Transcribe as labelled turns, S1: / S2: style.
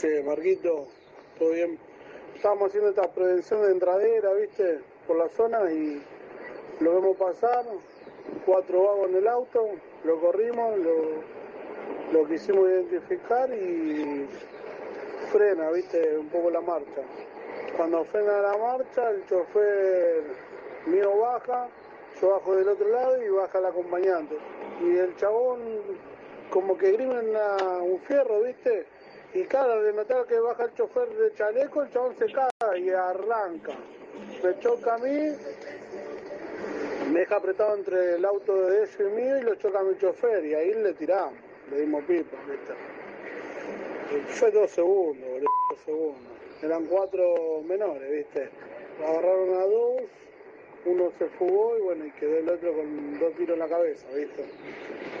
S1: ¿Qué hace, Marquito? ¿Todo bien? Estábamos haciendo esta prevención de entradera, ¿viste? Por la zona y lo vemos pasar, cuatro vagos en el auto, lo corrimos, lo, lo quisimos identificar y frena, ¿viste? Un poco la marcha. Cuando frena la marcha, el chofer mío baja, yo bajo del otro lado y baja el acompañante. Y el chabón como que grime un fierro, ¿viste? Y claro, de notar que baja el chofer de chaleco, el chabón se caga y arranca. Me choca a mí, me deja apretado entre el auto de ellos y mío y lo choca a mi chofer y ahí le tiramos, le dimos pipa, ¿viste? Fue dos segundos, boludo, dos segundos. Eran cuatro menores, ¿viste? Agarraron a dos, uno se fugó y bueno, y quedó el otro con dos tiros en la cabeza, ¿viste?